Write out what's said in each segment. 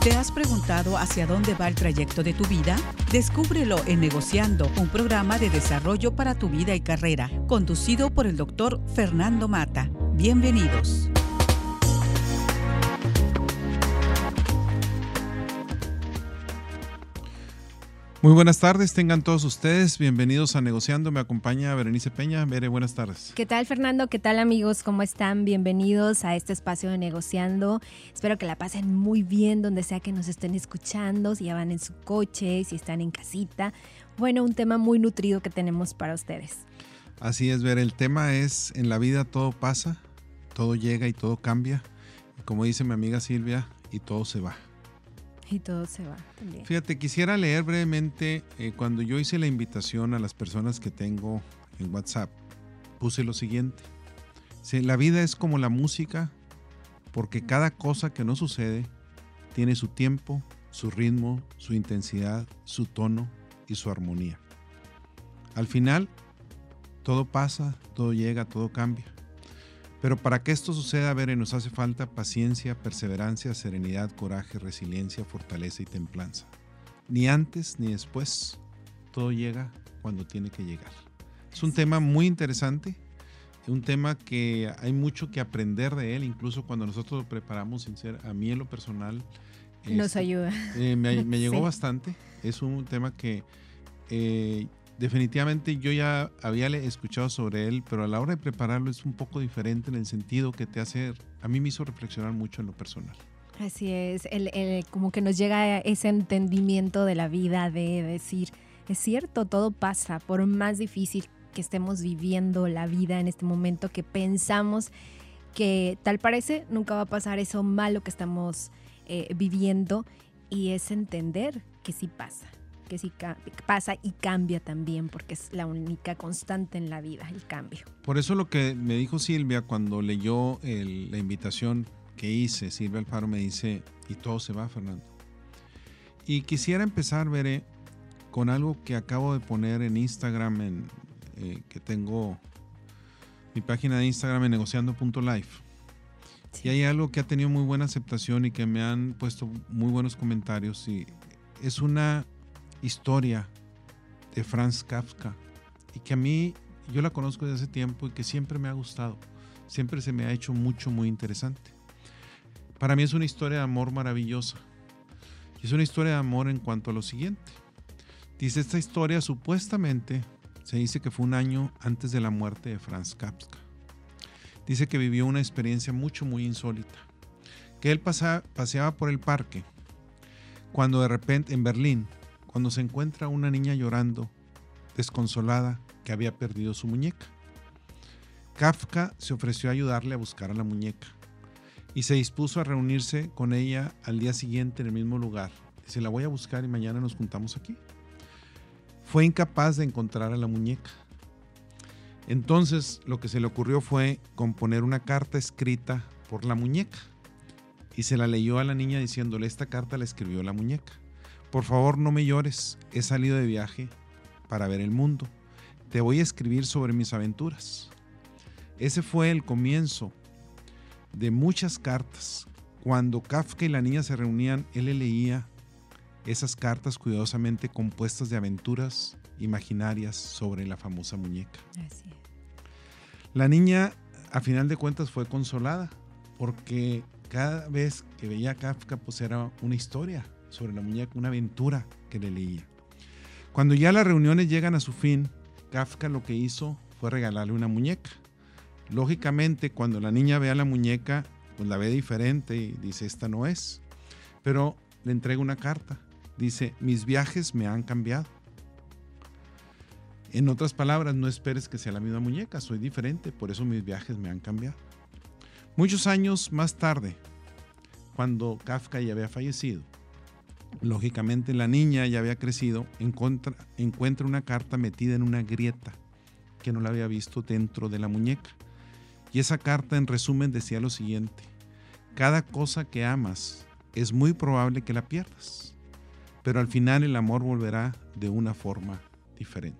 ¿Te has preguntado hacia dónde va el trayecto de tu vida? Descúbrelo en Negociando, un programa de desarrollo para tu vida y carrera, conducido por el doctor Fernando Mata. Bienvenidos. Muy buenas tardes, tengan todos ustedes. Bienvenidos a Negociando. Me acompaña Berenice Peña. Bere, buenas tardes. ¿Qué tal, Fernando? ¿Qué tal, amigos? ¿Cómo están? Bienvenidos a este espacio de Negociando. Espero que la pasen muy bien donde sea que nos estén escuchando, si ya van en su coche, si están en casita. Bueno, un tema muy nutrido que tenemos para ustedes. Así es, Ver, el tema es, en la vida todo pasa, todo llega y todo cambia. como dice mi amiga Silvia, y todo se va. Y todo se va también. Fíjate, quisiera leer brevemente, eh, cuando yo hice la invitación a las personas que tengo en WhatsApp, puse lo siguiente. la vida es como la música, porque cada cosa que no sucede tiene su tiempo, su ritmo, su intensidad, su tono y su armonía. Al final, todo pasa, todo llega, todo cambia. Pero para que esto suceda, ver, nos hace falta paciencia, perseverancia, serenidad, coraje, resiliencia, fortaleza y templanza. Ni antes ni después, todo llega cuando tiene que llegar. Es un tema muy interesante, un tema que hay mucho que aprender de él, incluso cuando nosotros lo preparamos, sin ser, a mí en lo personal. Nos este, ayuda. Eh, me, llegó bastante. Es un tema que eh, definitivamente yo ya había escuchado sobre él, pero a la hora de prepararlo es un poco diferente en el sentido que te hace, a mí me hizo reflexionar mucho en lo personal. Así es, como que nos llega ese entendimiento de la vida, de decir, es cierto, todo pasa, por más difícil que estemos viviendo la vida en este momento, que pensamos que tal parece, nunca va a pasar eso malo que estamos eh, viviendo, y es entender que sí pasa que sí pasa y cambia también, porque es la única constante en la vida, el cambio. Por eso lo que me dijo Silvia cuando leyó la invitación que hice, Silvia Alfaro me dice, y todo se va, Fernando. Y quisiera empezar, Veré, con algo que acabo de poner en Instagram, en, eh, que tengo mi página de Instagram en negociando.life. Y hay algo que ha tenido muy buena aceptación y que me han puesto muy buenos comentarios. Y es una historia de Franz Kafka y que a mí yo la conozco desde hace tiempo y que siempre me ha gustado, siempre se me ha hecho mucho, muy interesante. Para mí es una historia de amor maravillosa. Y es una historia de amor en cuanto a lo siguiente. Dice esta historia supuestamente, se dice que fue un año antes de la muerte de Franz Kafka. Dice que vivió una experiencia mucho, muy insólita. Que él paseaba por el parque cuando de repente en Berlín cuando se encuentra una niña llorando, desconsolada, que había perdido su muñeca. Kafka se ofreció a ayudarle a buscar a la muñeca y se dispuso a reunirse con ella al día siguiente en el mismo lugar. Dice, la voy a buscar y mañana nos juntamos aquí. Fue incapaz de encontrar a la muñeca. Entonces lo que se le ocurrió fue componer una carta escrita por la muñeca y se la leyó a la niña diciéndole, esta carta la escribió la muñeca. Por favor, no me llores. He salido de viaje para ver el mundo. Te voy a escribir sobre mis aventuras. Ese fue el comienzo de muchas cartas. Cuando Kafka y la niña se reunían, él le leía esas cartas cuidadosamente compuestas de aventuras imaginarias sobre la famosa muñeca. La niña, a final de cuentas, fue consolada porque cada vez que veía a Kafka, pues era una historia, sobre la muñeca, una aventura que le leía. Cuando ya las reuniones llegan a su fin, Kafka lo que hizo fue regalarle una muñeca. Lógicamente, cuando la niña ve a la muñeca, pues la ve diferente y dice, esta no es. Pero le entrega una carta. Dice, mis viajes me han cambiado. En otras palabras, no esperes que sea la misma muñeca, soy diferente, por eso mis viajes me han cambiado. Muchos años más tarde, cuando Kafka ya había fallecido, Lógicamente la niña ya había crecido, encuentra, encuentra una carta metida en una grieta que no la había visto dentro de la muñeca. Y esa carta en resumen decía lo siguiente, cada cosa que amas es muy probable que la pierdas, pero al final el amor volverá de una forma diferente.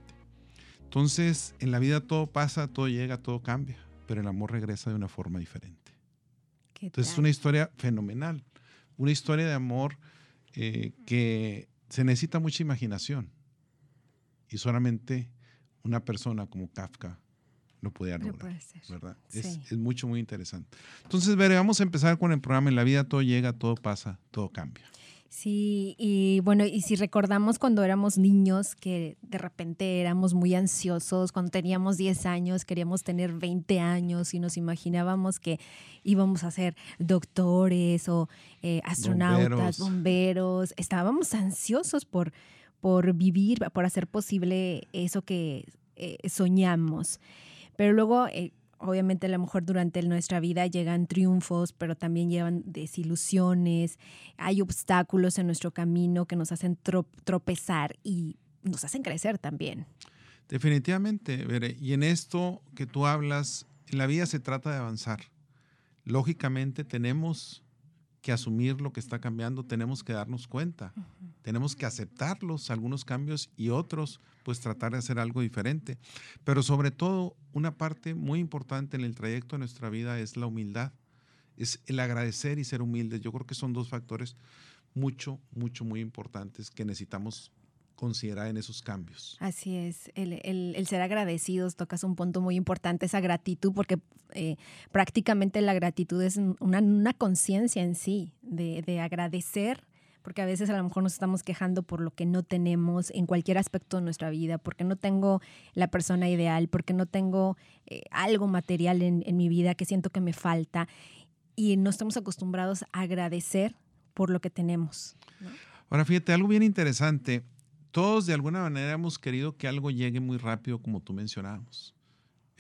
Entonces, en la vida todo pasa, todo llega, todo cambia, pero el amor regresa de una forma diferente. Entonces es una historia fenomenal una historia de amor eh, que se necesita mucha imaginación. Y solamente una persona como Kafka lo podía lograr. ¿verdad? Es, es, mucho, muy interesante. Entonces, veré, vamos a empezar con el programa En la vida todo llega, todo pasa, todo cambia. Sí, y bueno, y si recordamos cuando éramos niños que de repente éramos muy ansiosos, cuando teníamos 10 años queríamos tener 20 años y nos imaginábamos que íbamos a ser doctores o eh, astronautas, bomberos. estábamos ansiosos por, por vivir, por hacer posible eso que eh, soñamos. Pero luego eh, obviamente a lo mejor durante nuestra vida llegan triunfos, pero también llevan desilusiones, hay obstáculos en nuestro camino que nos hacen tropezar y nos hacen crecer también. Definitivamente, y en esto que tú hablas, en la vida se trata de avanzar. Lógicamente tenemos que asumir lo que está cambiando, tenemos que darnos cuenta, tenemos que aceptarlos, algunos cambios y otros, pues tratar de hacer algo diferente. Pero sobre todo, una parte muy importante en el trayecto de nuestra vida es la humildad, es el agradecer y ser humildes. Yo creo que son dos factores mucho, mucho, muy importantes que necesitamos considerar en esos cambios. Así es, el, ser agradecidos tocas un punto muy importante, esa gratitud, porque eh, prácticamente la gratitud es una, conciencia en sí, de, agradecer porque a veces a lo mejor nos estamos quejando por lo que no tenemos en cualquier aspecto de nuestra vida, porque no tengo la persona ideal, porque no tengo eh, algo material en, en, mi vida que siento que me falta y no estamos acostumbrados a agradecer por lo que tenemos. Ahora fíjate, algo bien interesante, todos de alguna manera hemos querido que algo llegue muy rápido, como tú mencionabas.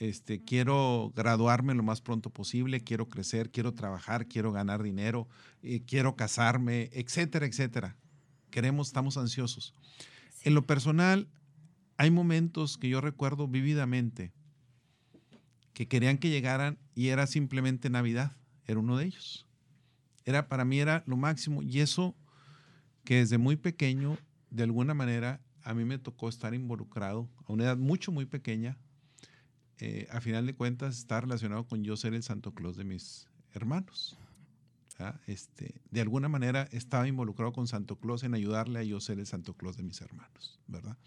Este, quiero graduarme lo más pronto posible, quiero crecer, quiero trabajar, quiero ganar dinero, eh, quiero casarme, etcétera, etcétera. Queremos, estamos ansiosos. En lo personal, hay momentos que yo recuerdo vívidamente que querían que llegaran y era simplemente Navidad, era uno de ellos. Era para mí era lo máximo y eso que desde muy pequeño de alguna manera a mí me tocó estar involucrado a una edad mucho, muy pequeña. Eh, a final de cuentas, está relacionado con yo ser el Santo Claus de mis hermanos. Este, de alguna manera estaba involucrado con Santo Claus en ayudarle a yo ser el Santo Claus de mis hermanos, ¿verdad?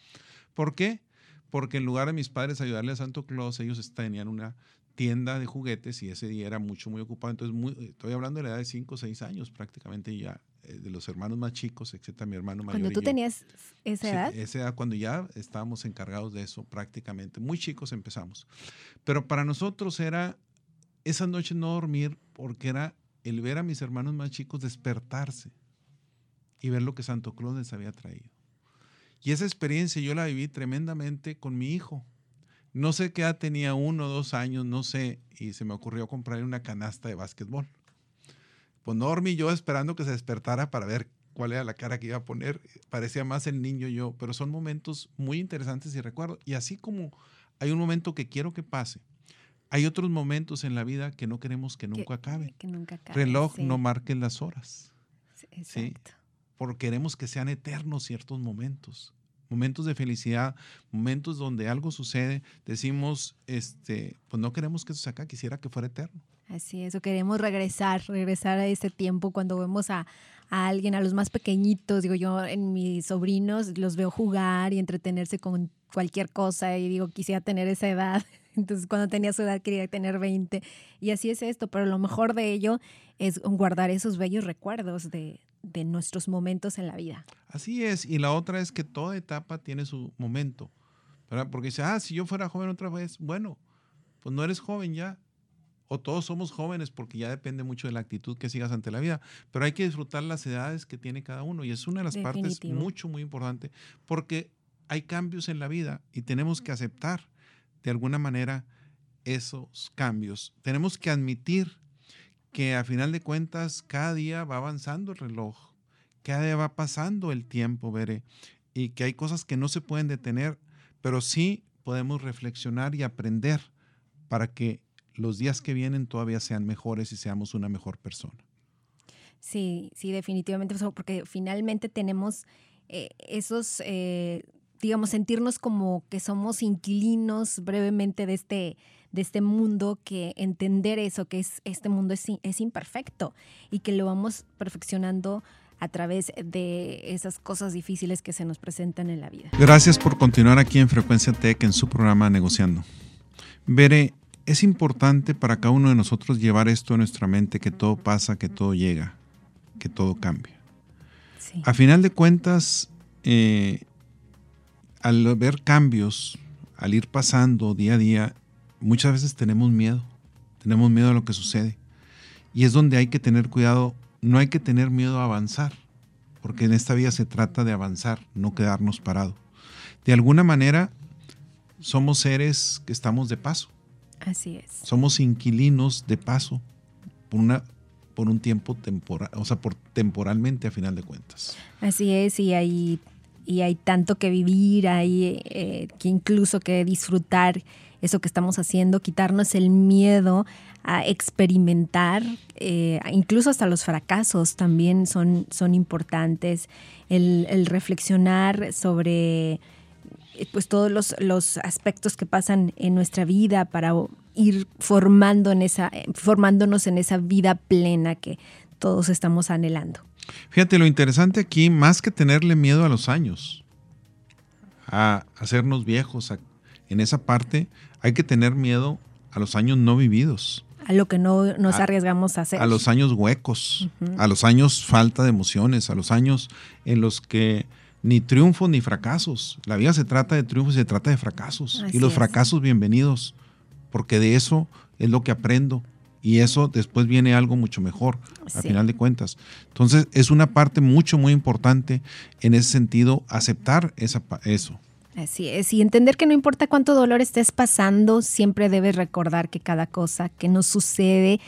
¿Por qué? Porque en lugar de mis padres ayudarle a Santo Claus, ellos tenían una tienda de juguetes y ese día era mucho, muy ocupado. Entonces, estoy hablando de la edad de 5 o 6 años prácticamente ya de los hermanos más chicos, excepto mi hermano mayor. Cuando tú tenías esa edad. esa edad, cuando ya estábamos encargados de eso prácticamente, muy chicos empezamos. Pero para nosotros era esa noche no dormir porque era el ver a mis hermanos más chicos despertarse y ver lo que Santo Claus les había traído. Y esa experiencia yo la viví tremendamente con mi hijo. No sé qué edad tenía, uno o dos años, no sé, y se me ocurrió comprarle una canasta de básquetbol pues no dormí yo esperando que se despertara para ver cuál era la cara que iba a poner. Parecía más el niño yo, pero son momentos muy interesantes y recuerdo. Y así como hay un momento que quiero que pase, hay otros momentos en la vida que no queremos que nunca acabe. Que nunca acabe. Reloj no marque las horas. Exacto. Porque queremos que sean eternos ciertos momentos. Momentos de felicidad, momentos donde algo sucede, decimos, este, pues no queremos que eso se acabe, quisiera que fuera eterno. Así es, queremos regresar, regresar a ese tiempo cuando vemos a, alguien, a los más pequeñitos, digo yo, en mis sobrinos los veo jugar y entretenerse con cualquier cosa y digo, quisiera tener esa edad. Entonces, cuando tenía su edad quería tener 20. Y así es esto, pero lo mejor de ello es guardar esos bellos recuerdos de, de nuestros momentos en la vida. Así es, y la otra es que toda etapa tiene su momento, ¿verdad? Porque dice, ah, si yo fuera joven otra vez, bueno, pues no eres joven ya, o todos somos jóvenes porque ya depende mucho de la actitud que sigas ante la vida, pero hay que disfrutar las edades que tiene cada uno y es una de las partes mucho, muy importante porque hay cambios en la vida y tenemos que aceptar de alguna manera esos cambios. Tenemos que admitir que a final de cuentas cada día va avanzando el reloj, cada día va pasando el tiempo, veré, y que hay cosas que no se pueden detener, pero sí podemos reflexionar y aprender para que los días que vienen todavía sean mejores y seamos una mejor persona. Sí, sí, definitivamente, porque finalmente tenemos eh, esos, eh, digamos, sentirnos como que somos inquilinos brevemente de este, de este mundo, que entender eso, que es, este mundo es, es imperfecto y que lo vamos perfeccionando a través de esas cosas difíciles que se nos presentan en la vida. Gracias por continuar aquí en Frecuencia Tech en su programa Negociando. Veré, es importante para cada uno de nosotros llevar esto a nuestra mente, que todo pasa, que todo llega, que todo cambia. A final de cuentas, eh, al ver cambios, al ir pasando día a día, muchas veces tenemos miedo, tenemos miedo a lo que sucede. Y es donde hay que tener cuidado no hay que tener miedo a avanzar, porque en esta vida se trata de avanzar, no quedarnos parados. De alguna manera, somos seres que estamos de paso. Así es. Somos inquilinos de paso por, una, por un tiempo temporal, o sea, por temporalmente a final de cuentas. Así es, y hay, y hay tanto que vivir, hay eh, que incluso que disfrutar eso que estamos haciendo, quitarnos el miedo a experimentar, eh, incluso hasta los fracasos también son, son importantes, el, reflexionar sobre pues todos los, los, aspectos que pasan en nuestra vida para ir formando en esa, formándonos en esa vida plena que todos estamos anhelando. Fíjate, lo interesante aquí, más que tenerle miedo a los años, a hacernos viejos, en esa parte, hay que tener miedo a los años no vividos. A lo que no nos arriesgamos a hacer. A los años huecos, a los años falta de emociones, a los años en los que ni triunfos ni fracasos. La vida se trata de triunfos y se trata de fracasos. y los fracasos bienvenidos, porque de eso es lo que aprendo. Y eso después viene algo mucho mejor, a final de cuentas. Entonces, es una parte mucho, muy importante en ese sentido, aceptar esa, eso. Así es, y entender que no importa cuánto dolor estés pasando, siempre debes recordar que cada cosa que nos sucede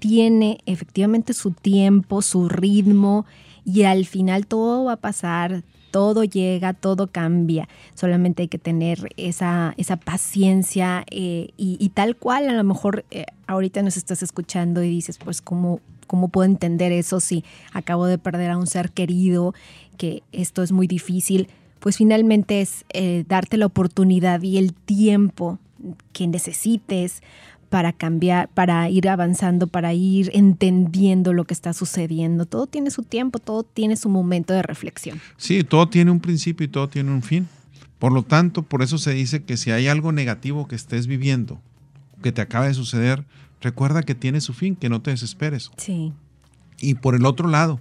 tiene efectivamente su tiempo, su ritmo, y al final todo va a pasar, todo llega, todo cambia. Solamente hay que tener esa, esa paciencia eh, y, tal cual, a lo mejor eh, ahorita nos estás escuchando y dices, pues, ¿cómo, ¿cómo puedo entender eso si acabo de perder a un ser querido, que esto es muy difícil? pues finalmente es eh, darte la oportunidad y el tiempo que necesites para cambiar, para ir avanzando, para ir entendiendo lo que está sucediendo. Todo tiene su tiempo, todo tiene su momento de reflexión. Sí, todo tiene un principio y todo tiene un fin. Por lo tanto, por eso se dice que si hay algo negativo que estés viviendo, que te acaba de suceder, recuerda que tiene su fin, que no te desesperes. Sí. Y por el otro lado,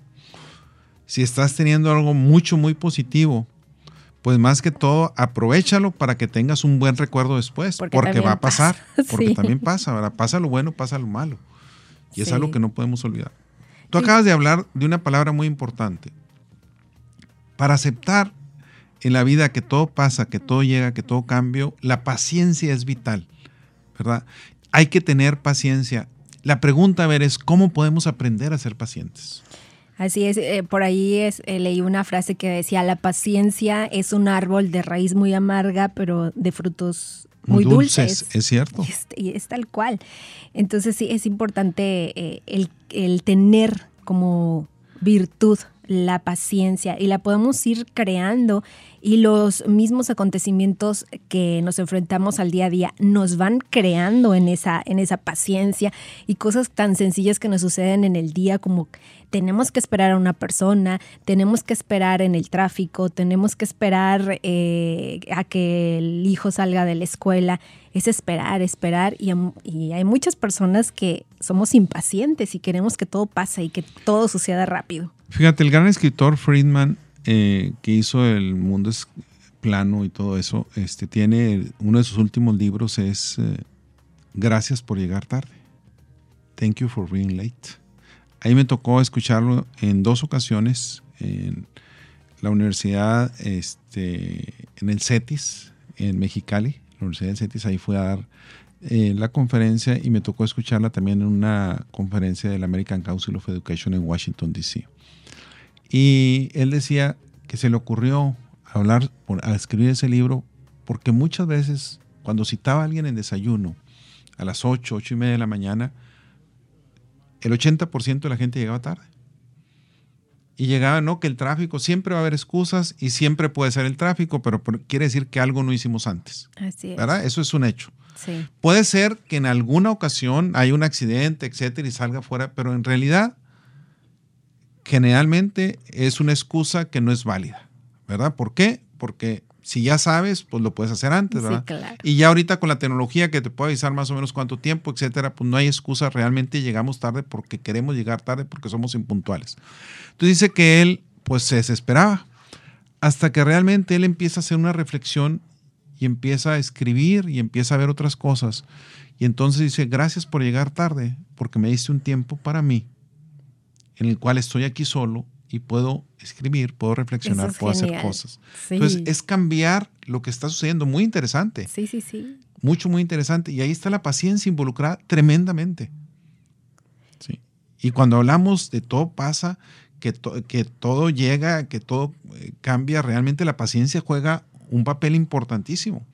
si estás teniendo algo mucho, muy positivo, pues más que todo, aprovechalo para que tengas un buen recuerdo después, porque, va a pasar, porque también pasa, ¿verdad? Pasa lo bueno, pasa lo malo. Y es algo que no podemos olvidar. Tú acabas de hablar de una palabra muy importante. Para aceptar en la vida que todo pasa, que todo llega, que todo cambia, la paciencia es vital, ¿verdad? Hay que tener paciencia. La pregunta, a ver, es cómo podemos aprender a ser pacientes. Así es, eh, por ahí es, eh, leí una frase que decía, la paciencia es un árbol de raíz muy amarga, pero de frutos muy dulces. Es cierto. Y es, tal cual. Entonces sí, es importante eh, el, el tener como virtud la paciencia y la podemos ir creando y los mismos acontecimientos que nos enfrentamos al día a día nos van creando en esa, en esa paciencia y cosas tan sencillas que nos suceden en el día como tenemos que esperar a una persona, tenemos que esperar en el tráfico, tenemos que esperar eh, a que el hijo salga de la escuela. Es esperar, esperar y, hay muchas personas que somos impacientes y queremos que todo pase y que todo suceda rápido. Fíjate, el gran escritor Friedman eh, que hizo El mundo es plano y todo eso, este, tiene uno de sus últimos libros es eh, Gracias por llegar tarde. Thank you for being late. Ahí me tocó escucharlo en dos ocasiones en la universidad, este, en el CETIS, en Mexicali, la Universidad del CETIS, ahí fue a dar eh, la conferencia y me tocó escucharla también en una conferencia del American Council of Education en Washington, D.C. Y él decía que se le ocurrió hablar, a escribir ese libro, porque muchas veces cuando citaba a alguien en desayuno a las 8, 8 y media de la mañana, el 80% de la gente llegaba tarde. Y llegaba, no, que el tráfico, siempre va a haber excusas y siempre puede ser el tráfico, pero quiere decir que algo no hicimos antes. Así es. ¿Verdad? Eso es un hecho. Sí. Puede ser que en alguna ocasión hay un accidente, etcétera, y salga fuera, pero en realidad, generalmente es una excusa que no es válida. ¿Verdad? ¿Por qué? Porque si ya sabes, pues lo puedes hacer antes, ¿verdad? Sí, claro. Y ya ahorita con la tecnología que te puede avisar más o menos cuánto tiempo, etcétera, pues no hay excusa, realmente llegamos tarde porque queremos llegar tarde porque somos impuntuales. Entonces dice que él pues se desesperaba hasta que realmente él empieza a hacer una reflexión y empieza a escribir y empieza a ver otras cosas. Y entonces dice, gracias por llegar tarde porque me diste un tiempo para mí en el cual estoy aquí solo y puedo escribir, puedo reflexionar, es puedo hacer cosas. Sí. Entonces es cambiar lo que está sucediendo, muy interesante, sí, sí, sí. mucho, muy interesante. Y ahí está la paciencia involucrada tremendamente. Sí. Y cuando hablamos de todo pasa, que, to- que todo llega, que todo eh, cambia, realmente la paciencia juega un papel importantísimo.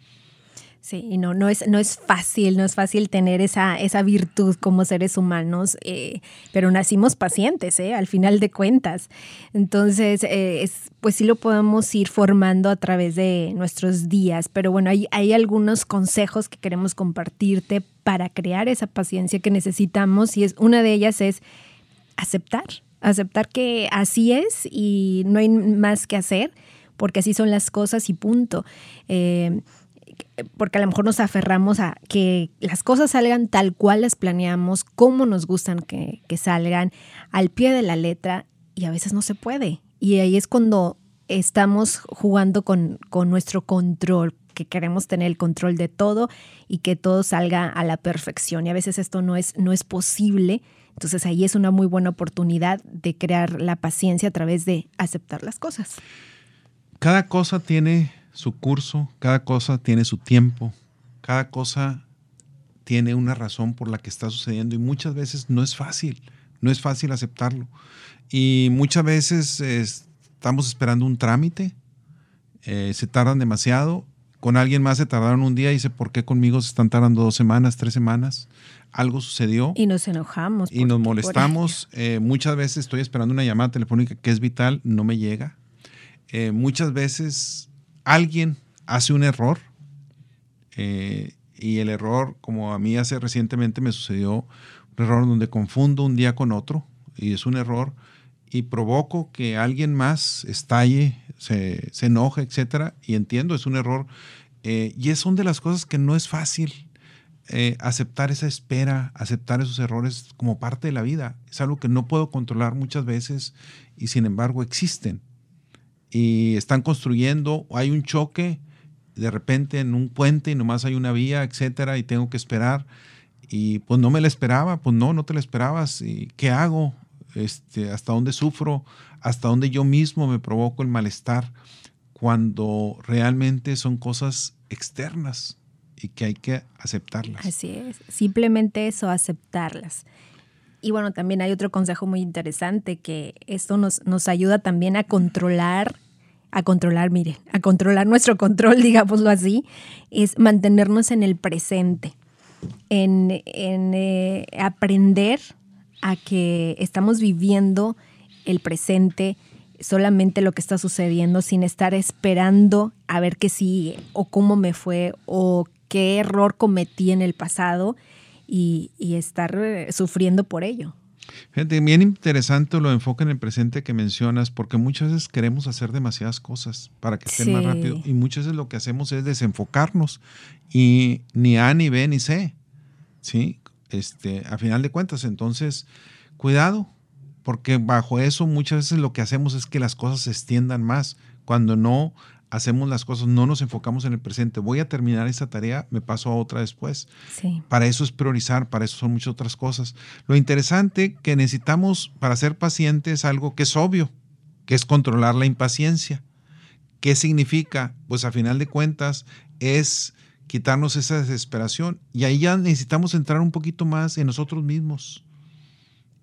Sí, y no, no, es, no es fácil, no es fácil tener esa, esa virtud como seres humanos, eh, pero nacimos pacientes, ¿eh? al final de cuentas. Entonces, eh, es, pues sí lo podemos ir formando a través de nuestros días, pero bueno, hay, hay algunos consejos que queremos compartirte para crear esa paciencia que necesitamos y es, una de ellas es aceptar, aceptar que así es y no hay más que hacer, porque así son las cosas y punto. Eh, porque a lo mejor nos aferramos a que las cosas salgan tal cual las planeamos, como nos gustan que, que salgan, al pie de la letra, y a veces no se puede. Y ahí es cuando estamos jugando con, con nuestro control, que queremos tener el control de todo y que todo salga a la perfección. Y a veces esto no es, no es posible. Entonces ahí es una muy buena oportunidad de crear la paciencia a través de aceptar las cosas. Cada cosa tiene su curso, cada cosa tiene su tiempo, cada cosa tiene una razón por la que está sucediendo y muchas veces no es fácil, no es fácil aceptarlo. Y muchas veces estamos esperando un trámite, eh, se tardan demasiado, con alguien más se tardaron un día y dice, ¿por qué conmigo se están tardando dos semanas, tres semanas? Algo sucedió Y nos enojamos. y nos molestamos. Eh, muchas veces estoy esperando una llamada telefónica que es vital, no me llega. Eh, muchas veces alguien hace un error eh, y el error, como a mí hace recientemente me sucedió, un error donde confundo un día con otro y es un error y provoco que alguien más estalle, se, se enoje, etcétera, y entiendo, es un error. Eh, y es son de las cosas que no es fácil eh, aceptar esa espera, aceptar esos errores como parte de la vida. Es algo que no puedo controlar muchas veces y sin embargo existen. Y están construyendo, hay un choque de repente en un puente y nomás hay una vía, etcétera, y tengo que esperar. Y pues no me la esperaba, pues no, no te la esperabas. ¿Y qué hago? Este, ¿Hasta dónde sufro? ¿Hasta dónde yo mismo me provoco el malestar? Cuando realmente son cosas externas y que hay que aceptarlas. Así es, simplemente eso, aceptarlas. Y bueno, también hay otro consejo muy interesante que esto nos, nos ayuda también a controlar, a controlar, miren, a controlar nuestro control, digámoslo así, es mantenernos en el presente, en, en eh, aprender a que estamos viviendo el presente, solamente lo que está sucediendo, sin estar esperando a ver qué sigue o cómo me fue o qué error cometí en el pasado y, y estar eh, sufriendo por ello. Fíjate, bien interesante lo enfoque en el presente que mencionas, porque muchas veces queremos hacer demasiadas cosas para que estén más Sí. rápido. Y muchas veces lo que hacemos es desenfocarnos. Y ni A, ni B, ni C. ¿Sí? Este, a final de cuentas, entonces, cuidado, porque bajo eso muchas veces lo que hacemos es que las cosas se extiendan más. Cuando no hacemos las cosas, no nos enfocamos en el presente. Voy a terminar esta tarea, me paso a otra después. Sí, Para eso es priorizar, para eso son muchas otras cosas. Lo interesante que necesitamos para ser pacientes es algo que es obvio, que es controlar la impaciencia. ¿Qué significa? Pues a final de cuentas es quitarnos esa desesperación y ahí ya necesitamos entrar un poquito más en nosotros mismos.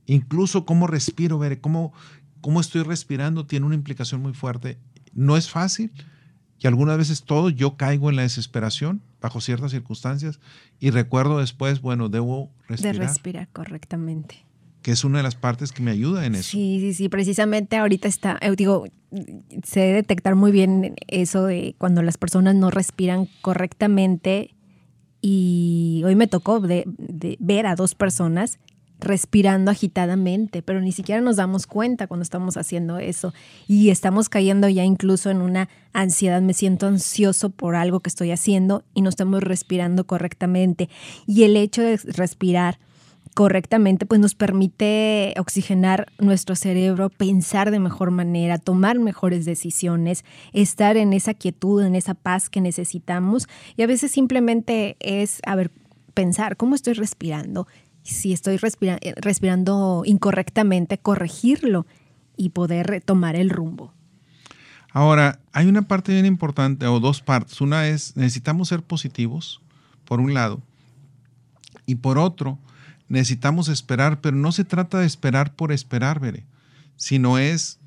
Incluso cómo respiro, ver cómo, cómo estoy respirando tiene una implicación muy fuerte. No es fácil y algunas veces todo yo caigo en la desesperación bajo ciertas circunstancias y recuerdo después, bueno, debo de respirar. respirar correctamente. que es una de las partes que me ayuda en eso. Sí, sí, sí, precisamente ahorita está, eh, digo, sé detectar muy bien eso de cuando las personas no respiran correctamente y hoy me tocó de, ver a dos personas respirando agitadamente, pero ni siquiera nos damos cuenta cuando estamos haciendo eso y estamos cayendo ya incluso en una ansiedad, me siento ansioso por algo que estoy haciendo y no estamos respirando correctamente. Y el hecho de respirar correctamente, pues nos permite oxigenar nuestro cerebro, pensar de mejor manera, tomar mejores decisiones, estar en esa quietud, en esa paz que necesitamos. Y a veces simplemente es, a ver, pensar, ¿cómo estoy respirando? Si estoy eh, respirando incorrectamente, corregirlo y poder retomar el rumbo. Ahora, hay una parte bien importante, o dos partes. Una es, necesitamos ser positivos, por un lado, y por otro, necesitamos esperar, pero no se trata de esperar por esperar, veré, sino es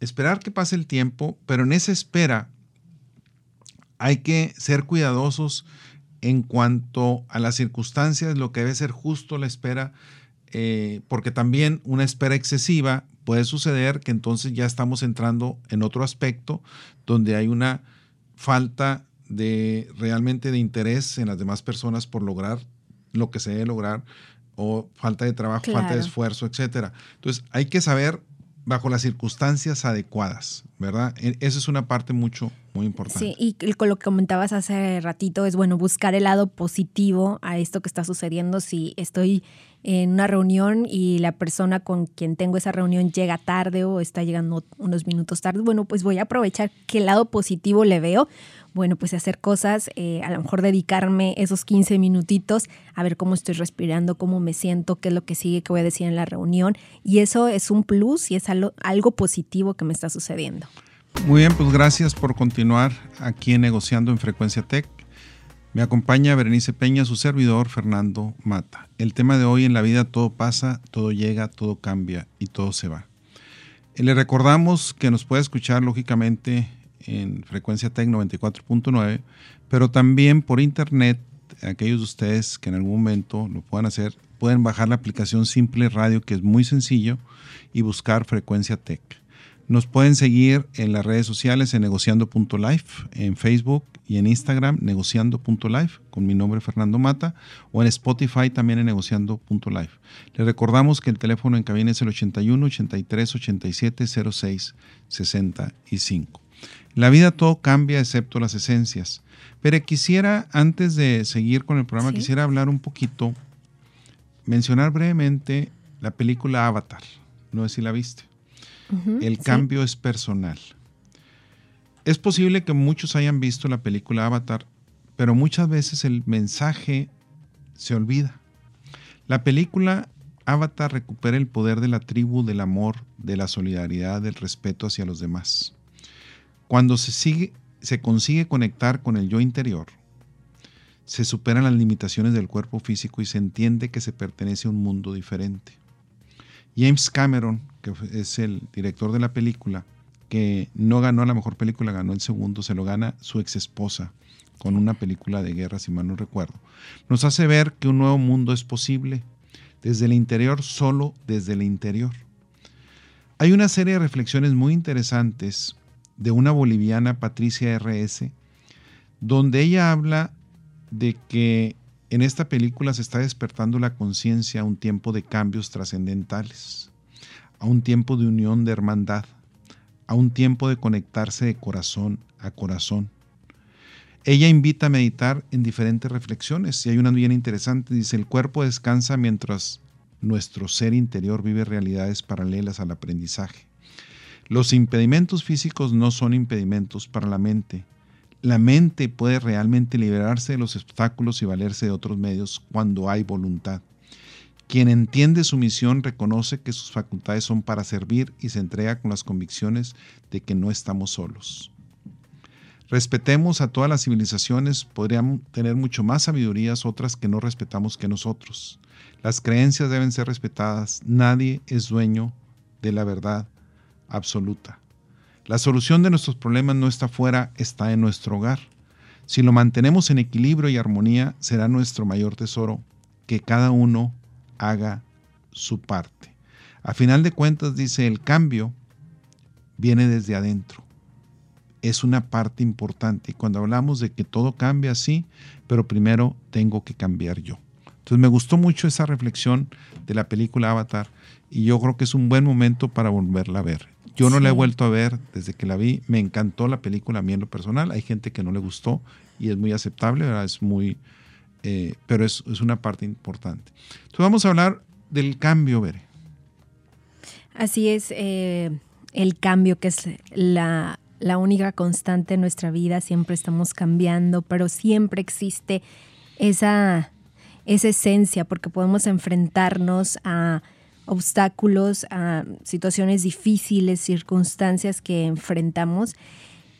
esperar que pase el tiempo, pero en esa espera hay que ser cuidadosos en cuanto a las circunstancias, lo que debe ser justo la espera, eh, porque también una espera excesiva puede suceder que entonces ya estamos entrando en otro aspecto donde hay una falta de realmente de interés en las demás personas por lograr lo que se debe lograr o falta de trabajo, falta de esfuerzo, etcétera. Entonces, hay que saber bajo las circunstancias adecuadas, ¿verdad? E, esa es una parte mucho, muy importante. Sí, y con lo que comentabas hace ratito es, bueno, buscar el lado positivo a esto que está sucediendo. Si estoy en una reunión y la persona con quien tengo esa reunión llega tarde o está llegando unos minutos tarde, bueno, pues voy a aprovechar qué lado positivo le veo bueno, pues hacer cosas, eh, a lo mejor dedicarme esos 15 minutitos a ver cómo estoy respirando, cómo me siento, qué es lo que sigue, qué voy a decir en la reunión. Y eso es un plus y es algo, algo positivo que me está sucediendo. Muy bien, pues gracias por continuar aquí Negociando en Frecuencia Tech. Me acompaña Berenice Peña, su servidor Fernando Mata. El tema de hoy en la vida todo pasa, todo llega, todo cambia y todo se va. Le recordamos que nos puede escuchar lógicamente en frecuencia TEC 94.9, pero también por internet, aquellos de ustedes que en algún momento lo puedan hacer, pueden bajar la aplicación Simple Radio, que es muy sencillo, y buscar frecuencia TEC. Nos pueden seguir en las redes sociales en negociando.life, en Facebook y en Instagram, negociando.life, con mi nombre Fernando Mata, o en Spotify también en negociando.life. Les recordamos que el teléfono en cabina es el 81 83 87 06 65. La vida todo cambia excepto las esencias. Pero quisiera, antes de seguir con el programa, quisiera hablar un poquito, mencionar brevemente la película Avatar. No sé si la viste. El cambio es personal. Es posible que muchos hayan visto la película Avatar, pero muchas veces el mensaje se olvida. La película Avatar recupera el poder de la tribu, del amor, de la solidaridad, del respeto hacia los demás. Cuando se, sigue, se consigue conectar con el yo interior, se superan las limitaciones del cuerpo físico y se entiende que se pertenece a un mundo diferente. James Cameron, que es el director de la película, que no ganó la mejor película, ganó el segundo, se lo gana su ex esposa con una película de guerra, si mal no recuerdo. Nos hace ver que un nuevo mundo es posible desde el interior, solo desde el interior. Hay una serie de reflexiones muy interesantes de una boliviana, Patricia RS, donde ella habla de que en esta película se está despertando la conciencia a un tiempo de cambios trascendentales, a un tiempo de unión de hermandad, a un tiempo de conectarse de corazón a corazón. Ella invita a meditar en diferentes reflexiones y hay una bien interesante, dice, el cuerpo descansa mientras nuestro ser interior vive realidades paralelas al aprendizaje. Los impedimentos físicos no son impedimentos para la mente. La mente puede realmente liberarse de los obstáculos y valerse de otros medios cuando hay voluntad. Quien entiende su misión reconoce que sus facultades son para servir y se entrega con las convicciones de que no estamos solos. Respetemos a todas las civilizaciones, podrían tener mucho más sabidurías otras que no respetamos que nosotros. Las creencias deben ser respetadas, nadie es dueño de la verdad absoluta. La solución de nuestros problemas no está fuera, está en nuestro hogar. Si lo mantenemos en equilibrio y armonía, será nuestro mayor tesoro, que cada uno haga su parte. A final de cuentas dice, el cambio viene desde adentro. Es una parte importante. Y cuando hablamos de que todo cambia así, pero primero tengo que cambiar yo. Entonces me gustó mucho esa reflexión de la película Avatar y yo creo que es un buen momento para volverla a ver. Yo no la he vuelto a ver desde que la vi. Me encantó la película a mí en lo personal. Hay gente que no le gustó y es muy aceptable, ¿verdad? es muy, eh, pero es, es, una parte importante. Entonces vamos a hablar del cambio, Bere. Así es, eh, el cambio que es la, la única constante en nuestra vida. Siempre estamos cambiando, pero siempre existe esa, esa esencia porque podemos enfrentarnos a obstáculos, situaciones difíciles, circunstancias que enfrentamos,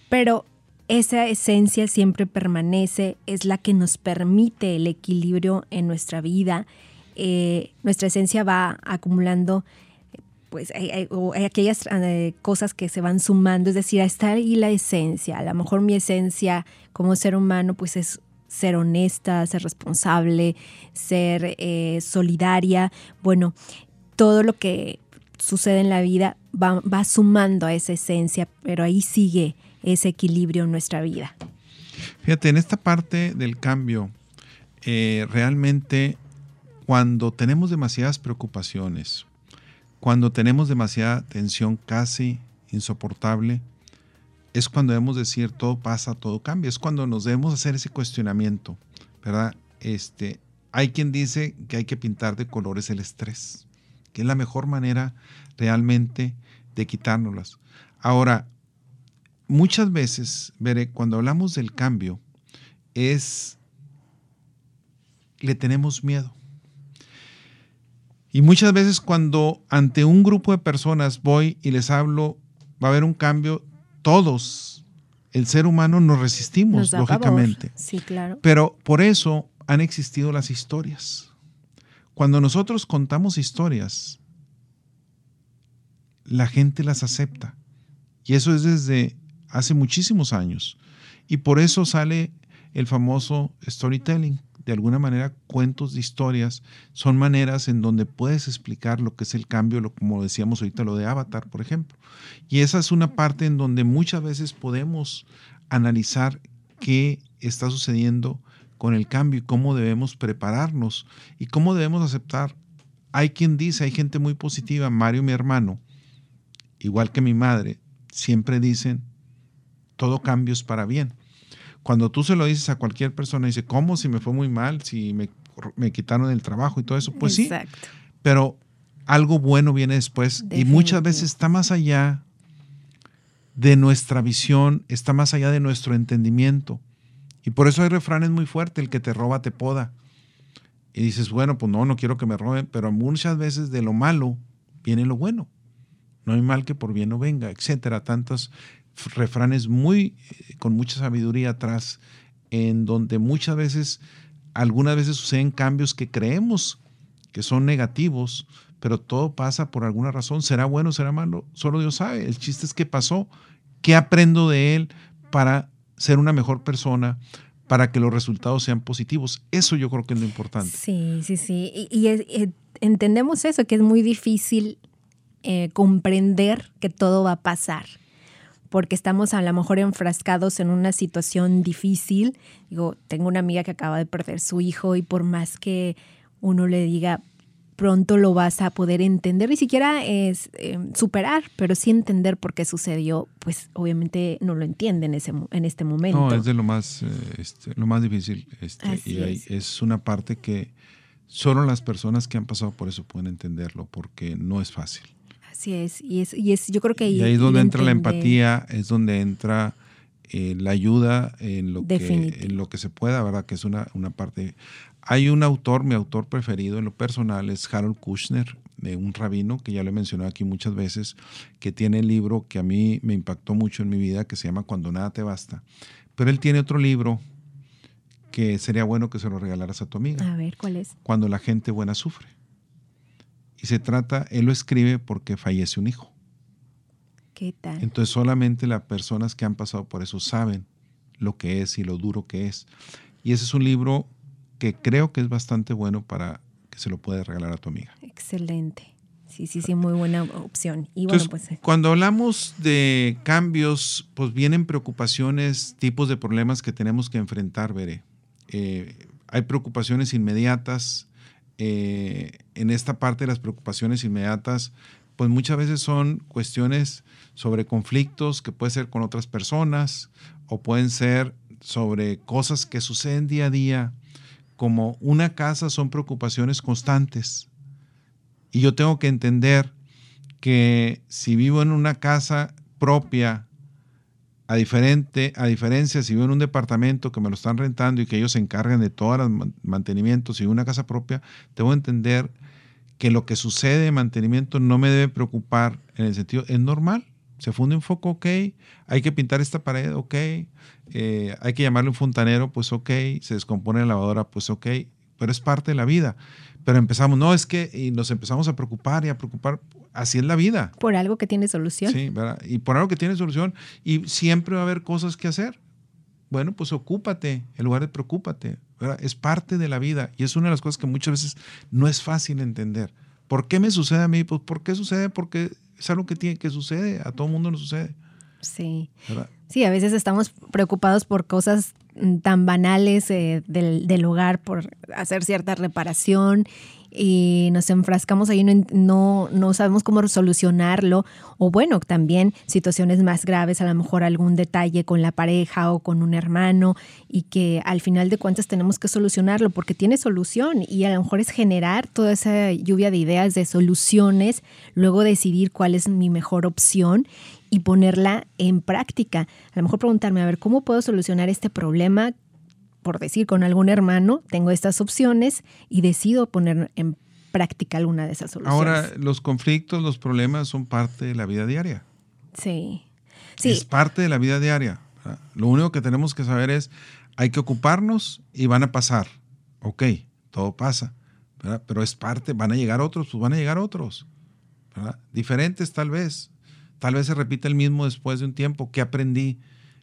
pero esa esencia siempre permanece, es la que nos permite el equilibrio en nuestra vida. Eh, nuestra esencia va acumulando pues hay, aquellas eh, cosas que se van sumando, es decir, está ahí la esencia. A lo mejor mi esencia como ser humano pues es ser honesta, ser responsable, ser eh, solidaria. Bueno, todo lo que sucede en la vida va, sumando a esa esencia, pero ahí sigue ese equilibrio en nuestra vida. Fíjate, en esta parte del cambio, eh, realmente cuando tenemos demasiadas preocupaciones, cuando tenemos demasiada tensión casi insoportable, es cuando debemos decir todo pasa, todo cambia. Es cuando nos debemos hacer ese cuestionamiento, ¿verdad? Este, hay quien dice que hay que pintar de colores el estrés que es la mejor manera realmente de quitárnoslas. Ahora, muchas veces, veré, cuando hablamos del cambio, es, le tenemos miedo. Y muchas veces cuando ante un grupo de personas voy y les hablo, va a haber un cambio, todos, el ser humano, nos resistimos, lógicamente. Sí, claro. Pero por eso han existido las historias. Cuando nosotros contamos historias, la gente las acepta. Y eso es desde hace muchísimos años. Y por eso sale el famoso storytelling. De alguna manera, cuentos de historias son maneras en donde puedes explicar lo que es el cambio, lo, como decíamos ahorita, lo de Avatar, por ejemplo. Y esa es una parte en donde muchas veces podemos analizar qué está sucediendo con el cambio y cómo debemos prepararnos y cómo debemos aceptar. Hay quien dice, hay gente muy positiva, Mario, mi hermano, igual que mi madre, siempre dicen, todo cambio es para bien. Cuando tú se lo dices a cualquier persona, dice, ¿cómo si me fue muy mal, si me, me quitaron el trabajo y todo eso? Pues sí, pero algo bueno viene después y muchas veces está más allá de nuestra visión, está más allá de nuestro entendimiento. Y por eso hay refranes muy fuertes, el que te roba te poda. Y dices, bueno, pues no, no quiero que me roben, pero muchas veces de lo malo viene lo bueno. No hay mal que por bien no venga, etcétera. Tantos refranes muy, eh, con mucha sabiduría atrás, en donde muchas veces, algunas veces suceden cambios que creemos que son negativos, pero todo pasa por alguna razón. ¿Será bueno, será malo? Solo Dios sabe. El chiste es qué pasó, qué aprendo de él para ser una mejor persona, para que los resultados sean positivos. Eso yo creo que es lo importante. Sí, sí, sí. Y, eh, entendemos eso, que es muy difícil eh, comprender que todo va a pasar, porque estamos a lo mejor enfrascados en una situación difícil. Digo, tengo una amiga que acaba de perder su hijo y por más que uno le diga, pronto lo vas a poder entender, ni siquiera es eh, superar, pero sí entender por qué sucedió, pues obviamente no lo entiende en, ese, en este momento. No, es de lo más, eh, este, lo más difícil. Este, y es. una parte que solo las personas que han pasado por eso pueden entenderlo, porque no es fácil. Así es, y es, y es yo creo que... Y ahí es donde entra la empatía, es donde entra eh, la ayuda en lo, que, en lo que se pueda, ¿verdad? Que es una, una parte hay un autor, mi autor preferido en lo personal es Harold Kushner, de un rabino que ya lo he mencionado aquí muchas veces, que tiene el libro que a mí me impactó mucho en mi vida, que se llama Cuando nada te basta. Pero él tiene otro libro que sería bueno que se lo regalaras a tu amiga. A ver, ¿cuál es? Cuando la gente buena sufre. Y se trata, él lo escribe porque fallece un hijo. ¿Qué tal? Entonces solamente las personas que han pasado por eso saben lo que es y lo duro que es. Y ese es un libro que creo que es bastante bueno para que se lo puedes regalar a tu amiga. Excelente. Sí, sí, sí, muy buena opción. Y bueno, pues. Eh. Cuando hablamos de cambios, pues vienen preocupaciones, tipos de problemas que tenemos que enfrentar, Veré. Eh, hay preocupaciones inmediatas. Eh, en esta parte de las preocupaciones inmediatas, pues muchas veces son cuestiones sobre conflictos que puede ser con otras personas o pueden ser sobre cosas que suceden día a día. Como una casa son preocupaciones constantes y yo tengo que entender que si vivo en una casa propia, a, diferente, a diferencia si vivo en un departamento que me lo están rentando y que ellos se encargan de todo el mantenimiento, si en una casa propia, tengo que entender que lo que sucede en mantenimiento no me debe preocupar en el sentido, es normal, se funde un foco, ok, hay que pintar esta pared, ok, eh, hay que llamarle un fontanero, pues ok, se descompone la lavadora, pues ok, pero es parte de la vida. Pero empezamos, no, es que, y nos empezamos a preocupar y a preocupar. Así es la vida. Por algo que tiene solución. Sí, ¿verdad? Y por algo que tiene solución. Y siempre va a haber cosas que hacer. Bueno, pues ocúpate en lugar de preocúpate. ¿verdad? Es parte de la vida. Y es una de las cosas que muchas veces no es fácil entender. ¿Por qué me sucede a mí? Pues ¿por qué sucede? Porque es algo que tiene que sucede. A todo mundo nos sucede. Sí. Sí, a veces estamos preocupados por cosas mm, tan banales eh, del, del, hogar, por hacer cierta reparación y nos enfrascamos ahí, no, no, no sabemos cómo solucionarlo. O bueno, también situaciones más graves, a lo mejor algún detalle con la pareja o con un hermano y que al final de cuentas tenemos que solucionarlo porque tiene solución y a lo mejor es generar toda esa lluvia de ideas, de soluciones, luego decidir cuál es mi mejor opción y ponerla en práctica. A lo mejor preguntarme, a ver, ¿cómo puedo solucionar este problema? Por decir, con algún hermano, tengo estas opciones y decido poner en práctica alguna de esas soluciones. Ahora, los conflictos, los problemas son parte de la vida diaria. Sí. sí. Es parte de la vida diaria. Lo único que tenemos que saber es, hay que ocuparnos y van a pasar. Ok, todo pasa, pero es parte, van a llegar otros, pues van a llegar otros. Diferentes tal vez, Tal vez se repite el mismo después de un tiempo. ¿Qué aprendí?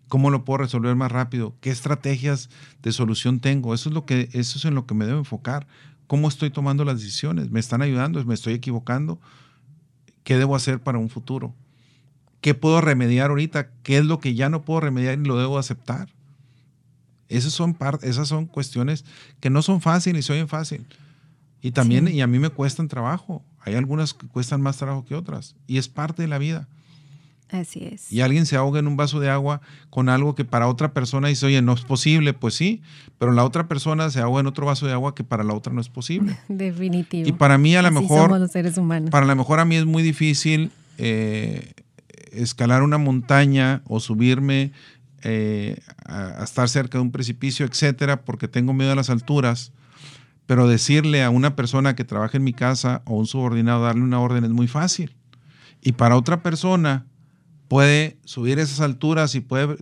¿Cómo lo puedo resolver más rápido? ¿Qué estrategias de solución tengo? Eso es, lo que, eso es en lo que me debo enfocar. ¿Cómo estoy tomando las decisiones? ¿Me están ayudando? ¿Me estoy equivocando? ¿Qué debo hacer para un futuro? ¿Qué puedo remediar ahorita? ¿Qué es lo que ya no puedo remediar y lo debo aceptar? Esas son, esas son cuestiones que no son fáciles y se oyen fácil. Y también, y a mí me cuestan trabajo. Hay algunas que cuestan más trabajo que otras. Y es parte de la vida. Así es. Y alguien se ahoga en un vaso de agua con algo que para otra persona dice, oye, no es posible, pues sí, pero la otra persona se ahoga en otro vaso de agua que para la otra no es posible. Definitivo. Y para mí a lo mejor... Somos los seres humanos. Para lo mejor a mí es muy difícil eh, escalar una montaña o subirme eh, a, a, estar cerca de un precipicio, etcétera, porque tengo miedo a las alturas. Pero decirle a una persona que trabaja en mi casa o un subordinado, darle una orden es muy fácil. Y para otra persona puede subir esas alturas y puede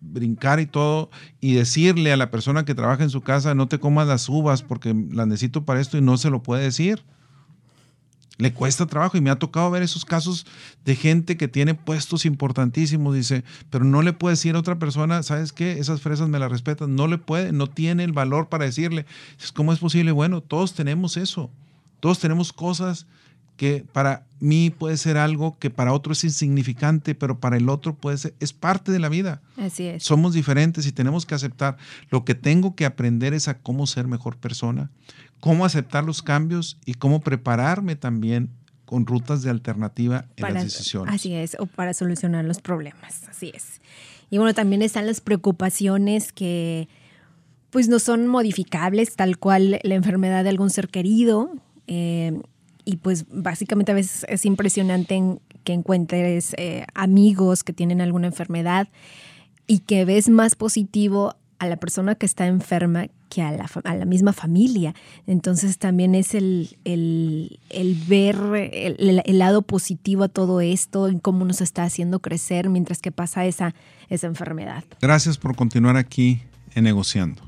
brincar y todo y decirle a la persona que trabaja en su casa, no te comas las uvas porque las necesito para esto y no se lo puede decir. Le cuesta trabajo y me ha tocado ver esos casos de gente que tiene puestos importantísimos, dice, pero no le puede decir a otra persona, ¿sabes qué? Esas fresas me las respetan. No le puede, no tiene el valor para decirle. ¿Cómo es posible? Bueno, todos tenemos eso. Todos tenemos cosas que para mí puede ser algo que para otro es insignificante, pero para el otro puede ser, es parte de la vida. Así es. Somos diferentes y tenemos que aceptar. Lo que tengo que aprender es a cómo ser mejor persona, cómo aceptar los cambios y cómo prepararme también con rutas de alternativa en las decisiones. Así es, o para solucionar los problemas, así es. Y bueno, también están las preocupaciones que pues no son modificables, tal cual la enfermedad de algún ser querido. Eh, y pues básicamente a veces es impresionante que encuentres eh, amigos que tienen alguna enfermedad y que ves más positivo a la persona que está enferma que a la, a la misma familia. Entonces también es el, el, el ver el, lado positivo a todo esto, en cómo nos está haciendo crecer mientras que pasa esa, esa enfermedad. Gracias por continuar aquí en negociando.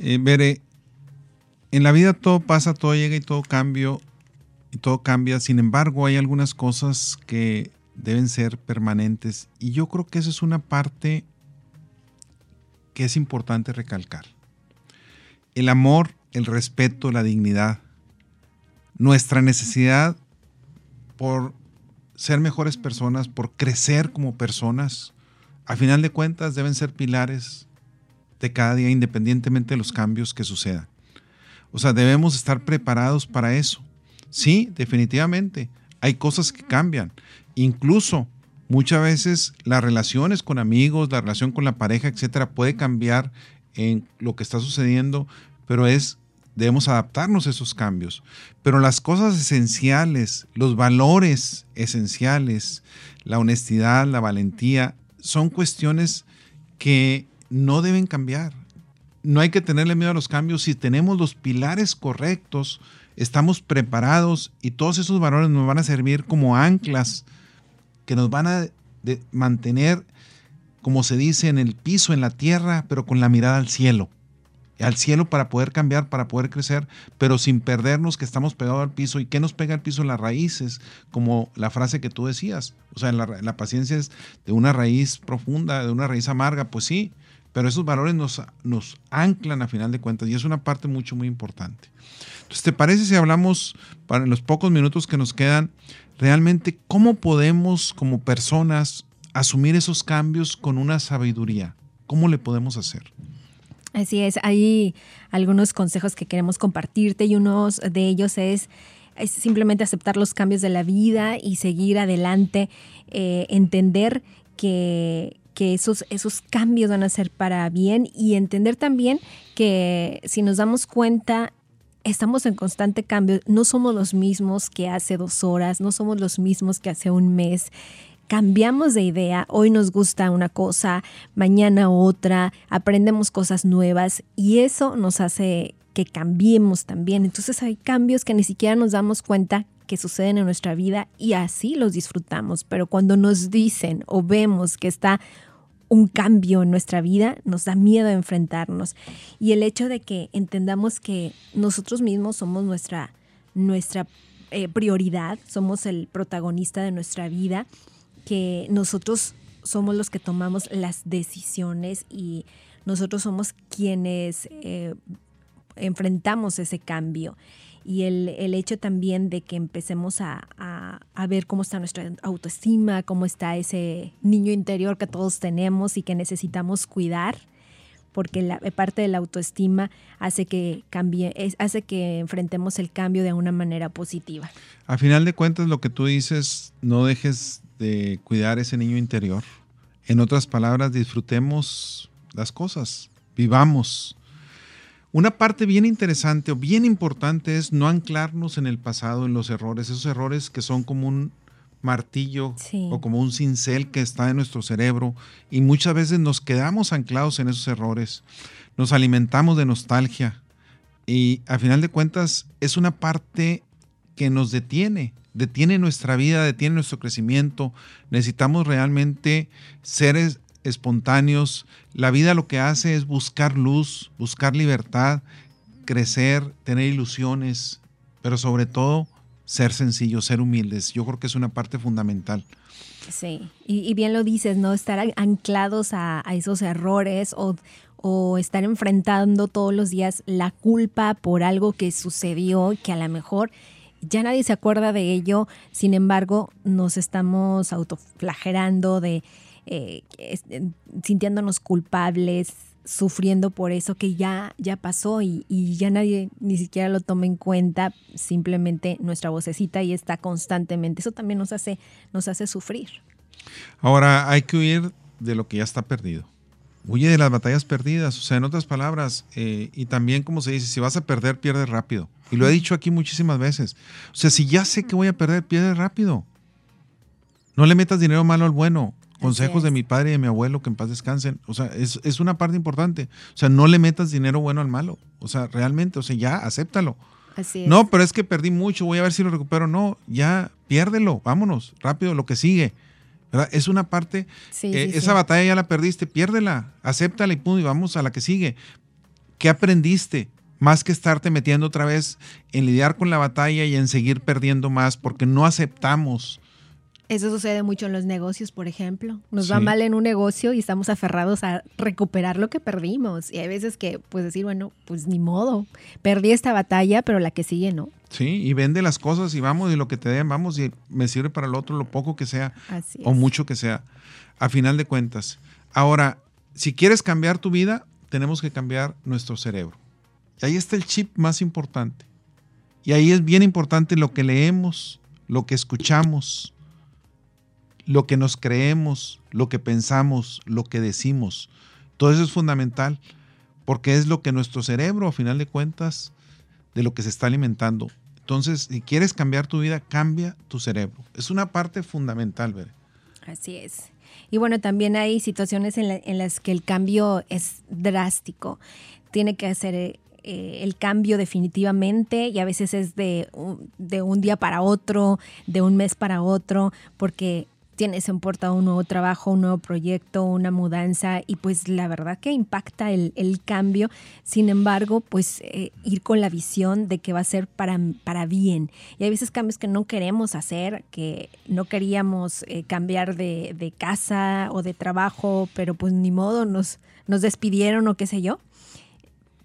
Eh, Bere, en la vida todo pasa, todo llega y todo cambio y todo cambia. Sin embargo, hay algunas cosas que deben ser permanentes y yo creo que esa es una parte que es importante recalcar. El amor, el respeto, la dignidad nuestra necesidad por ser mejores personas, por crecer como personas, a final de cuentas deben ser pilares de cada día independientemente de los cambios que sucedan. O sea, debemos estar preparados para eso. Sí, definitivamente. Hay cosas que cambian. Incluso muchas veces las relaciones con amigos, la relación con la pareja, etcétera, puede cambiar en lo que está sucediendo, pero es debemos adaptarnos a esos cambios. Pero las cosas esenciales, los valores esenciales, la honestidad, la valentía, son cuestiones que no deben cambiar. No hay que tenerle miedo a los cambios. Si tenemos los pilares correctos, estamos preparados y todos esos valores nos van a servir como anclas que nos van a mantener, como se dice, en el piso, en la tierra, pero con la mirada al cielo al cielo para poder cambiar, para poder crecer, pero sin perdernos que estamos pegados al piso. ¿Y qué nos pega al piso? Las raíces, como la frase que tú decías. O sea, la, paciencia es de una raíz profunda, de una raíz amarga, pues sí, pero esos valores nos, nos anclan a final de cuentas y es una parte mucho, muy importante. Entonces, ¿te parece si hablamos para en los pocos minutos que nos quedan, realmente cómo podemos como personas asumir esos cambios con una sabiduría? ¿Cómo le podemos hacer? Así es, hay algunos consejos que queremos compartirte y uno de ellos es, simplemente aceptar los cambios de la vida y seguir adelante, eh, entender que, esos, esos cambios van a ser para bien y entender también que si nos damos cuenta estamos en constante cambio, no somos los mismos que hace dos horas, no somos los mismos que hace un mes cambiamos de idea, hoy nos gusta una cosa, mañana otra, aprendemos cosas nuevas y eso nos hace que cambiemos también. Entonces hay cambios que ni siquiera nos damos cuenta que suceden en nuestra vida y así los disfrutamos, pero cuando nos dicen o vemos que está un cambio en nuestra vida, nos da miedo enfrentarnos. Y el hecho de que entendamos que nosotros mismos somos nuestra, nuestra eh, prioridad, somos el protagonista de nuestra vida que nosotros somos los que tomamos las decisiones y nosotros somos quienes eh, enfrentamos ese cambio. Y el, hecho también de que empecemos a, a, ver cómo está nuestra autoestima, cómo está ese niño interior que todos tenemos y que necesitamos cuidar, porque la parte de la autoestima hace que cambie, hace que enfrentemos el cambio de una manera positiva. A final de cuentas, lo que tú dices, no dejes de cuidar ese niño interior. En otras palabras, disfrutemos las cosas, vivamos. Una parte bien interesante o bien importante es no anclarnos en el pasado, en los errores, esos errores que son como un martillo o como un cincel que está en nuestro cerebro y muchas veces nos quedamos anclados en esos errores, nos alimentamos de nostalgia y a final de cuentas es una parte que nos detiene detiene nuestra vida, detiene nuestro crecimiento. Necesitamos realmente seres espontáneos. La vida lo que hace es buscar luz, buscar libertad, crecer, tener ilusiones, pero sobre todo ser sencillos, ser humildes. Yo creo que es una parte fundamental. Sí, y, bien lo dices, ¿no? Estar anclados a, esos errores o, estar enfrentando todos los días la culpa por algo que sucedió, que a lo mejor ya nadie se acuerda de ello, sin embargo, nos estamos autoflagerando de eh, sintiéndonos culpables, sufriendo por eso que ya, ya pasó y, ya nadie ni siquiera lo toma en cuenta, simplemente nuestra vocecita y está constantemente. Eso también nos hace, nos hace sufrir. Ahora hay que huir de lo que ya está perdido. Huye de las batallas perdidas, o sea, en otras palabras, eh, y también como se dice, si vas a perder, pierde rápido. Y lo he dicho aquí muchísimas veces. O sea, si ya sé que voy a perder, pierde rápido. No le metas dinero malo al bueno. Consejos de mi padre y de mi abuelo que en paz descansen. O sea, es, una parte importante. O sea, no le metas dinero bueno al malo. O sea, realmente, o sea, ya, acéptalo. Así es. No, pero es que perdí mucho, voy a ver si lo recupero. No, ya, piérdelo, vámonos, rápido, lo que sigue. Es una parte, eh, esa batalla ya la perdiste, piérdela, acéptala y pum, y vamos a la que sigue. ¿Qué aprendiste? más que estarte metiendo otra vez en lidiar con la batalla y en seguir perdiendo más, porque no aceptamos Eso sucede mucho en los negocios, por ejemplo. Nos va mal en un negocio y estamos aferrados a recuperar lo que perdimos. Y hay veces que, pues decir, bueno, pues ni modo. Perdí esta batalla, pero la que sigue no. Sí, y vende las cosas y vamos, y lo que te den, vamos, y me sirve para el otro, lo poco que sea, o mucho que sea, a final de cuentas. Ahora, si quieres cambiar tu vida, tenemos que cambiar nuestro cerebro. Y ahí está el chip más importante. Y ahí es bien importante lo que leemos, lo que escuchamos, lo que nos creemos, lo que pensamos, lo que decimos. Todo eso es fundamental porque es lo que nuestro cerebro, a final de cuentas, de lo que se está alimentando. Entonces, si quieres cambiar tu vida, cambia tu cerebro. Es una parte fundamental, ver. Así es. Y bueno, también hay situaciones en, las que el cambio es drástico. Tiene que hacer eh, el cambio definitivamente y a veces es de, de un día para otro, de un mes para otro, porque tienes en puerta un nuevo trabajo, un nuevo proyecto, una mudanza y pues la verdad que impacta el, cambio. Sin embargo, pues eh, ir con la visión de que va a ser para, para bien. Y hay veces cambios que no queremos hacer, que no queríamos eh, cambiar de, de, casa o de trabajo, pero pues ni modo, nos, nos despidieron o qué sé yo.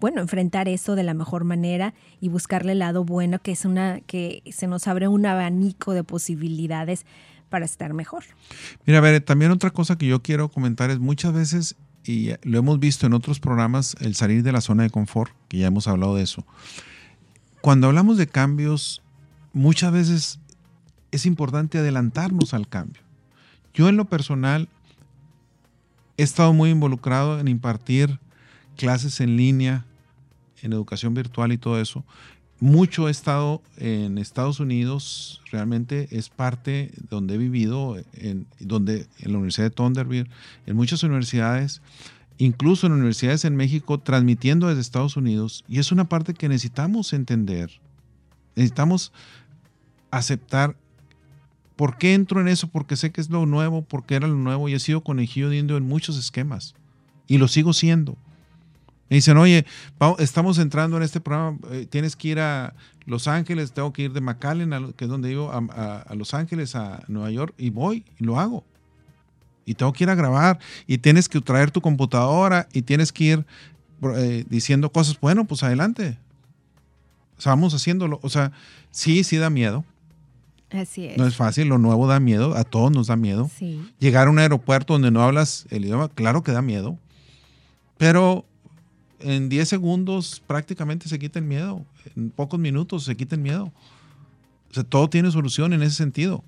Bueno, enfrentar eso de la mejor manera y buscarle el lado bueno, que es una, que se nos abre un abanico de posibilidades para estar mejor. Mira, a ver, también otra cosa que yo quiero comentar es muchas veces, y lo hemos visto en otros programas, el salir de la zona de confort, que ya hemos hablado de eso. Cuando hablamos de cambios, muchas veces es importante adelantarnos al cambio. Yo en lo personal he estado muy involucrado en impartir clases en línea, en educación virtual y todo eso mucho he estado en Estados Unidos, realmente es parte donde he vivido, en, donde, en la Universidad de Thunderbird, en muchas universidades, incluso en universidades en México, transmitiendo desde Estados Unidos, y es una parte que necesitamos entender. Necesitamos aceptar por qué entro en eso, porque sé que es lo nuevo, porque era lo nuevo, y he sido conejillo de indio en muchos esquemas, y lo sigo siendo. Me dicen, oye, estamos entrando en este programa, eh, tienes que ir a Los Ángeles, tengo que ir de McAllen, que es donde vivo, a, Los Ángeles, a Nueva York, y voy, y lo hago. Y tengo que ir a grabar, y tienes que traer tu computadora, y tienes que ir eh, diciendo cosas. Bueno, pues adelante. O sea, vamos haciéndolo. O sea, sí, sí da miedo. Así es. No es fácil, lo nuevo da miedo, a todos nos da miedo. Llegar a un aeropuerto donde no hablas el idioma, claro que da miedo. Pero en 10 segundos prácticamente se quita el miedo. En pocos minutos se quita el miedo. O sea, todo tiene solución en ese sentido.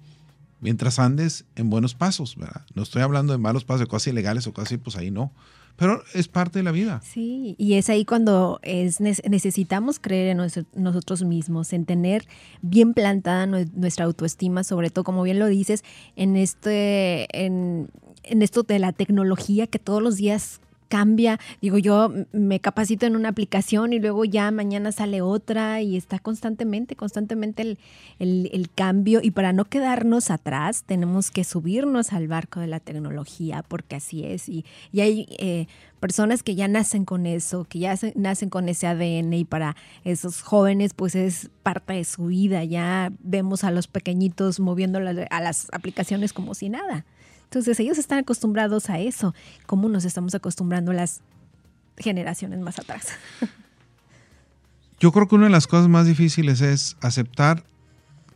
Mientras andes en buenos pasos, ¿verdad? No estoy hablando de malos pasos, de cosas ilegales o cosas pues ahí no. Pero es parte de la vida. Sí, y es ahí cuando es, necesitamos creer en nosotros mismos, en tener bien plantada nuestra autoestima, sobre todo, como bien lo dices, en, este, en, en esto de la tecnología que todos los días cambia. Digo, yo me capacito en una aplicación y luego ya mañana sale otra y está constantemente, constantemente el, cambio. Y para no quedarnos atrás, tenemos que subirnos al barco de la tecnología, porque así es. Y, hay eh, personas que ya nacen con eso, que ya nacen con ese ADN y para esos jóvenes pues es parte de su vida. Ya vemos a los pequeñitos moviendo a las aplicaciones como si nada. Entonces ellos están acostumbrados a eso. ¿Cómo nos estamos acostumbrando las generaciones más atrás? Yo creo que una de las cosas más difíciles es aceptar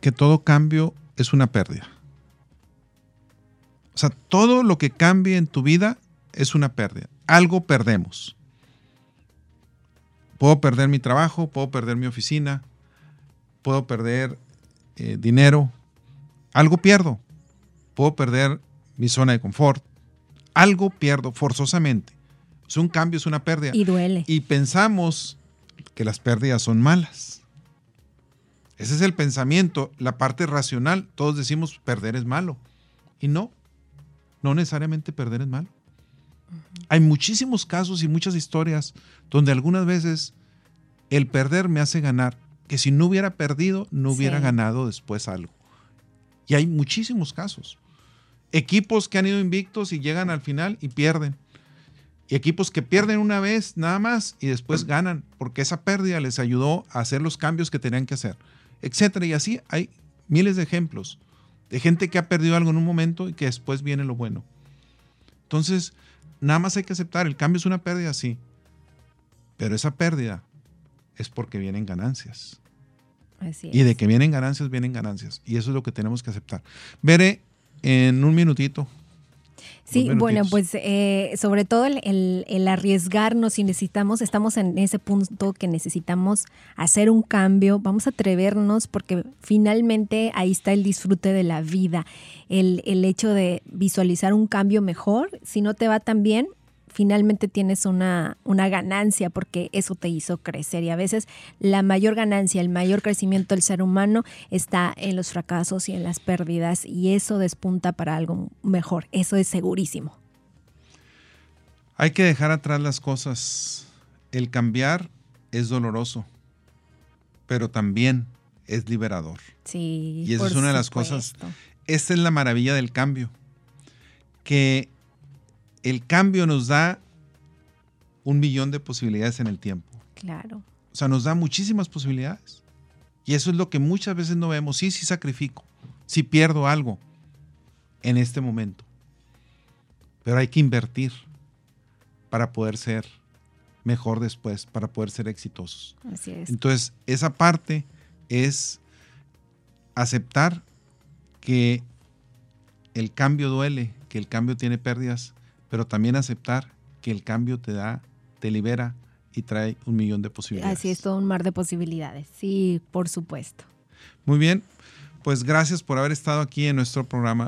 que todo cambio es una pérdida. O sea, todo lo que cambie en tu vida es una pérdida. Algo perdemos. Puedo perder mi trabajo, puedo perder mi oficina, puedo perder eh, dinero. Algo pierdo. Puedo perder mi zona de confort. Algo pierdo forzosamente. Es un cambio, es una pérdida. Y duele. Y pensamos que las pérdidas son malas. Ese es el pensamiento, la parte racional. Todos decimos perder es malo. Y no, no necesariamente perder es malo. Hay muchísimos casos y muchas historias donde algunas veces el perder me hace ganar, que si no hubiera perdido, no hubiera ganado después algo. Y hay muchísimos casos equipos que han ido invictos y llegan al final y pierden. Y equipos que pierden una vez nada más y después ganan, porque esa pérdida les ayudó a hacer los cambios que tenían que hacer, etcétera. Y así hay miles de ejemplos de gente que ha perdido algo en un momento y que después viene lo bueno. Entonces, nada más hay que aceptar, el cambio es una pérdida, sí, pero esa pérdida es porque vienen ganancias. Y de que vienen ganancias, vienen ganancias. Y eso es lo que tenemos que aceptar. Veré en un minutito. Sí, bueno, pues eh, sobre todo el, el, arriesgarnos si necesitamos, estamos en ese punto que necesitamos hacer un cambio, vamos a atrevernos porque finalmente ahí está el disfrute de la vida, el, el hecho de visualizar un cambio mejor, si no te va tan bien, finalmente tienes una, una ganancia porque eso te hizo crecer. Y a veces la mayor ganancia, el mayor crecimiento del ser humano está en los fracasos y en las pérdidas y eso despunta para algo mejor. Eso es segurísimo. Hay que dejar atrás las cosas. El cambiar es doloroso, pero también es liberador. Sí. Y esa es una de las cosas. Esta es la maravilla del cambio. Que el cambio nos da un millón de posibilidades en el tiempo. Claro. O sea, nos da muchísimas posibilidades. Y eso es lo que muchas veces no vemos. Sí, sí sacrifico. Sí pierdo algo en este momento. Pero hay que invertir para poder ser mejor después, para poder ser exitosos. Así es. Entonces, esa parte es aceptar que el cambio duele, que el cambio tiene pérdidas, pero también aceptar que el cambio te da, te libera y trae un millón de posibilidades. Así es, todo un mar de posibilidades, sí, por supuesto. Muy bien, pues gracias por haber estado aquí en nuestro programa.